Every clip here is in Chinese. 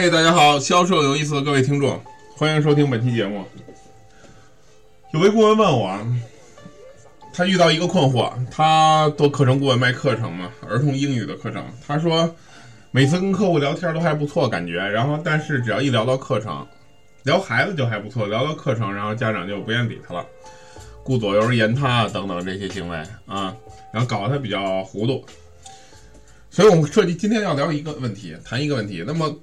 嘿，大家好，销售有意思的各位听众，欢迎收听本期节目。有位顾问问我，他遇到一个困惑，他做课程顾问卖课程嘛，儿童英语的课程。他说，每次跟客户聊天都还不错，感觉，然后但是只要一聊到课程，聊孩子就还不错，聊到课程，然后家长就不愿理他了，顾左右而言他等等这些行为啊，然后搞得他比较糊涂。所以我们设计今天要聊一个问题，谈一个问题。那么。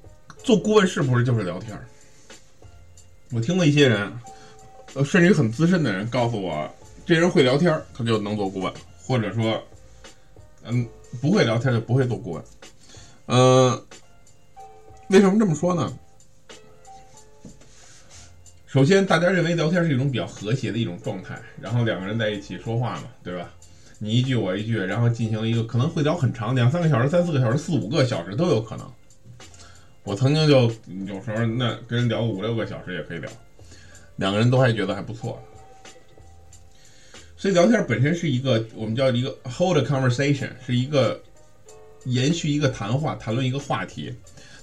做顾问是不是就是聊天我听了一些人，呃，甚至于很资深的人告诉我，这人会聊天他就能做顾问；或者说，嗯，不会聊天就不会做顾问。嗯，为什么这么说呢？首先，大家认为聊天是一种比较和谐的一种状态，然后两个人在一起说话嘛，对吧？你一句我一句，然后进行一个可能会聊很长，两三个小时、三四个小时、四五个小时都有可能。我曾经就有时候那跟人聊五六个小时也可以聊，两个人都还觉得还不错。所以聊天本身是一个我们叫一个 hold conversation，是一个延续一个谈话，谈论一个话题。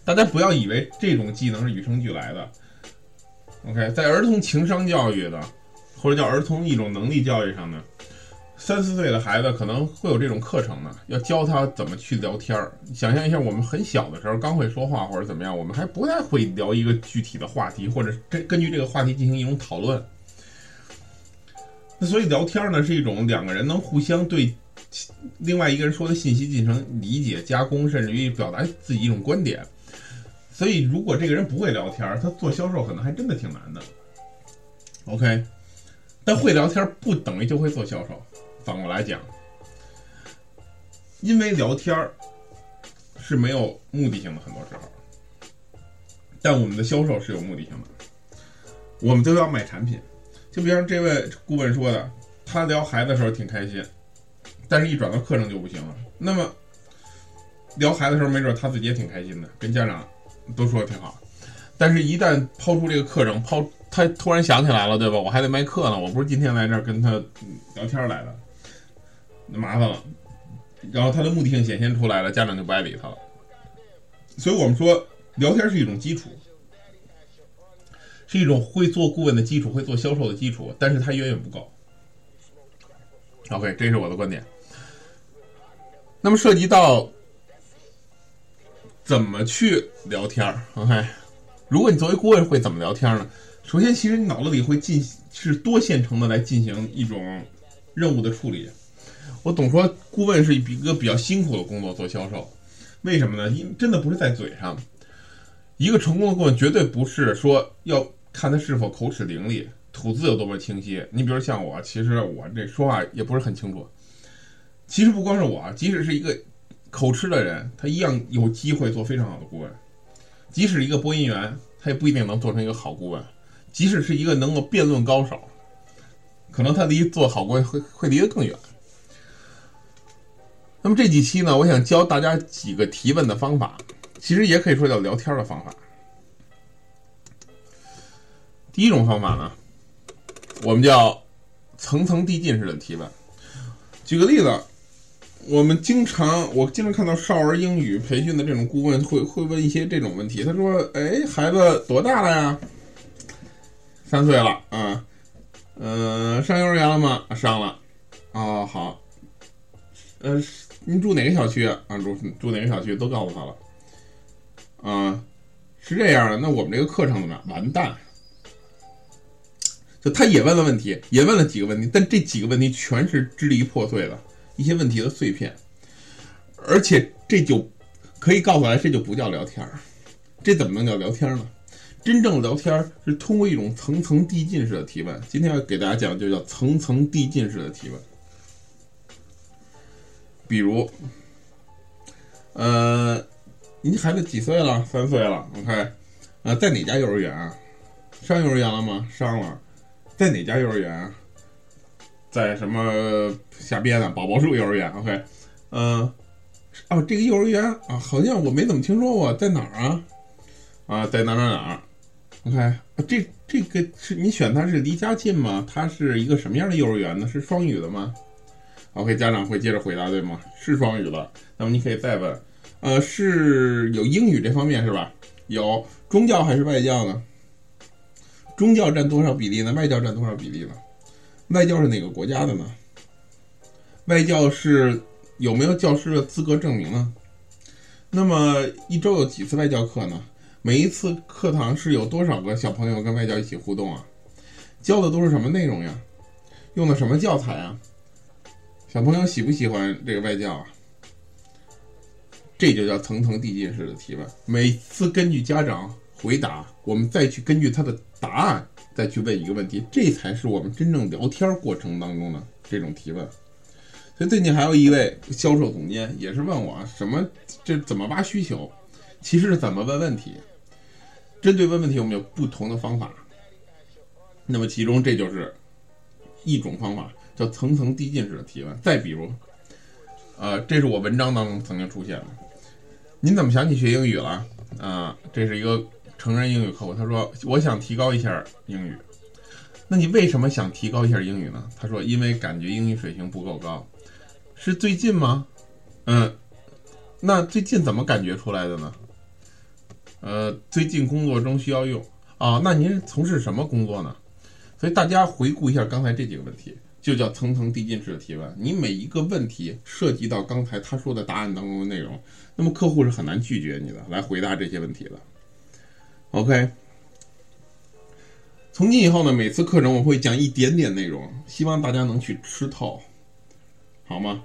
大家不要以为这种技能是与生俱来的。OK，在儿童情商教育的或者叫儿童一种能力教育上呢。三四岁的孩子可能会有这种课程呢，要教他怎么去聊天儿。想象一下，我们很小的时候刚会说话或者怎么样，我们还不太会聊一个具体的话题，或者根根据这个话题进行一种讨论。那所以聊天呢是一种两个人能互相对另外一个人说的信息进行理解、加工，甚至于表达自己一种观点。所以如果这个人不会聊天，他做销售可能还真的挺难的。OK，但会聊天不等于就会做销售。反过来讲，因为聊天儿是没有目的性的，很多时候，但我们的销售是有目的性的，我们都要卖产品。就比方这位顾问说的，他聊孩子的时候挺开心，但是一转到课程就不行了。那么聊孩子的时候，没准他自己也挺开心的，跟家长都说的挺好，但是一旦抛出这个课程，抛他突然想起来了，对吧？我还得卖课呢，我不是今天来这儿跟他聊天来的。麻烦了，然后他的目的性显现出来了，家长就不爱理他了。所以我们说，聊天是一种基础，是一种会做顾问的基础，会做销售的基础，但是它远远不够。OK，这是我的观点。那么涉及到怎么去聊天，OK，如果你作为顾问会怎么聊天呢？首先，其实你脑子里会进是多线程的来进行一种任务的处理。我总说，顾问是一个比较辛苦的工作，做销售，为什么呢？因真的不是在嘴上。一个成功的顾问绝对不是说要看他是否口齿伶俐，吐字有多么清晰。你比如像我，其实我这说话也不是很清楚。其实不光是我，即使是一个口吃的人，他一样有机会做非常好的顾问。即使一个播音员，他也不一定能做成一个好顾问。即使是一个能够辩论高手，可能他离做好顾问会会离得更远。那么这几期呢，我想教大家几个提问的方法，其实也可以说叫聊天的方法。第一种方法呢，我们叫层层递进式的提问。举个例子，我们经常我经常看到少儿英语培训的这种顾问会会问一些这种问题。他说：“哎，孩子多大了呀？三岁了啊，嗯，上幼儿园了吗？上了。哦，好，呃。”您住哪个小区啊？住住哪个小区都告诉他了。啊，是这样的，那我们这个课程怎么样？完蛋！就他也问了问题，也问了几个问题，但这几个问题全是支离破碎的一些问题的碎片，而且这就可以告诉来，这就不叫聊天儿。这怎么能叫聊天呢？真正的聊天是通过一种层层递进式的提问。今天要给大家讲，就叫层层递进式的提问。比如，呃，您孩子几岁了？三岁了。OK，呃，在哪家幼儿园啊？上幼儿园了吗？上了。在哪家幼儿园？在什么下边的宝宝树幼儿园？OK，嗯，哦，这个幼儿园啊，好像我没怎么听说过，在哪儿啊？啊，在哪哪哪？OK，这这个是你选它是离家近吗？它是一个什么样的幼儿园呢？是双语的吗？OK，家长会接着回答，对吗？是双语的，那么你可以再问，呃，是有英语这方面是吧？有宗教还是外教呢？宗教占多少比例呢？外教占多少比例呢？外教是哪个国家的呢？外教是有没有教师的资格证明呢？那么一周有几次外教课呢？每一次课堂是有多少个小朋友跟外教一起互动啊？教的都是什么内容呀？用的什么教材啊？小朋友喜不喜欢这个外教啊？这就叫层层递进式的提问。每次根据家长回答，我们再去根据他的答案再去问一个问题，这才是我们真正聊天过程当中的这种提问。所以最近还有一位销售总监也是问我什么这怎么挖需求，其实是怎么问问题。针对问问题，我们有不同的方法。那么其中这就是一种方法，叫层层递进式的提问。再比如，呃，这是我文章当中曾经出现的。您怎么想起学英语了？啊，这是一个成人英语客户，他说我想提高一下英语。那你为什么想提高一下英语呢？他说因为感觉英语水平不够高。是最近吗？嗯，那最近怎么感觉出来的呢？呃，最近工作中需要用啊。那您从事什么工作呢？所以大家回顾一下刚才这几个问题，就叫层层递进式的提问。你每一个问题涉及到刚才他说的答案当中的内容，那么客户是很难拒绝你的，来回答这些问题的。OK，从今以后呢，每次课程我会讲一点点内容，希望大家能去吃透，好吗？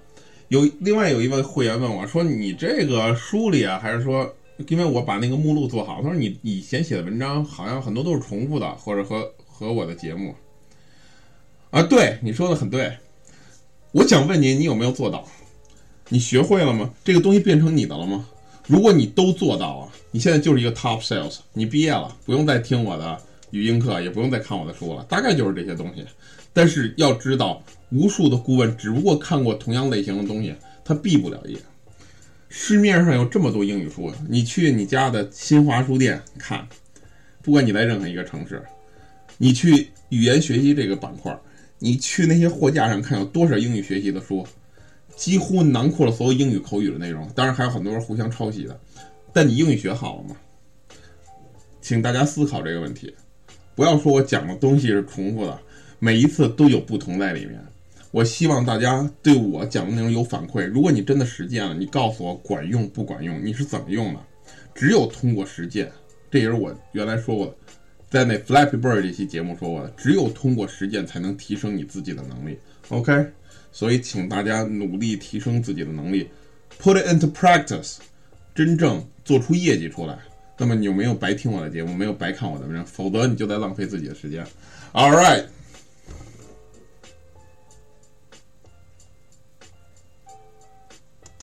有另外有一位会员问我说：“你这个书里啊，还是说，因为我把那个目录做好，他说你以前写的文章好像很多都是重复的，或者和和我的节目。”啊，对，你说的很对。我想问你，你有没有做到？你学会了吗？这个东西变成你的了吗？如果你都做到了，你现在就是一个 top sales，你毕业了，不用再听我的语音课，也不用再看我的书了，大概就是这些东西。但是要知道。无数的顾问只不过看过同样类型的东西，他毕不了业。市面上有这么多英语书，你去你家的新华书店看，不管你在任何一个城市，你去语言学习这个板块，你去那些货架上看有多少英语学习的书，几乎囊括了所有英语口语的内容。当然还有很多人互相抄袭的，但你英语学好了吗？请大家思考这个问题，不要说我讲的东西是重复的，每一次都有不同在里面。我希望大家对我讲的内容有反馈。如果你真的实践了，你告诉我管用不管用，你是怎么用的？只有通过实践，这也是我原来说过的，在那 Flappy Bird 这期节目说过的，只有通过实践才能提升你自己的能力。OK，所以请大家努力提升自己的能力，put it into practice，真正做出业绩出来。那么你有没有白听我的节目，没有白看我的文章？否则你就在浪费自己的时间。All right。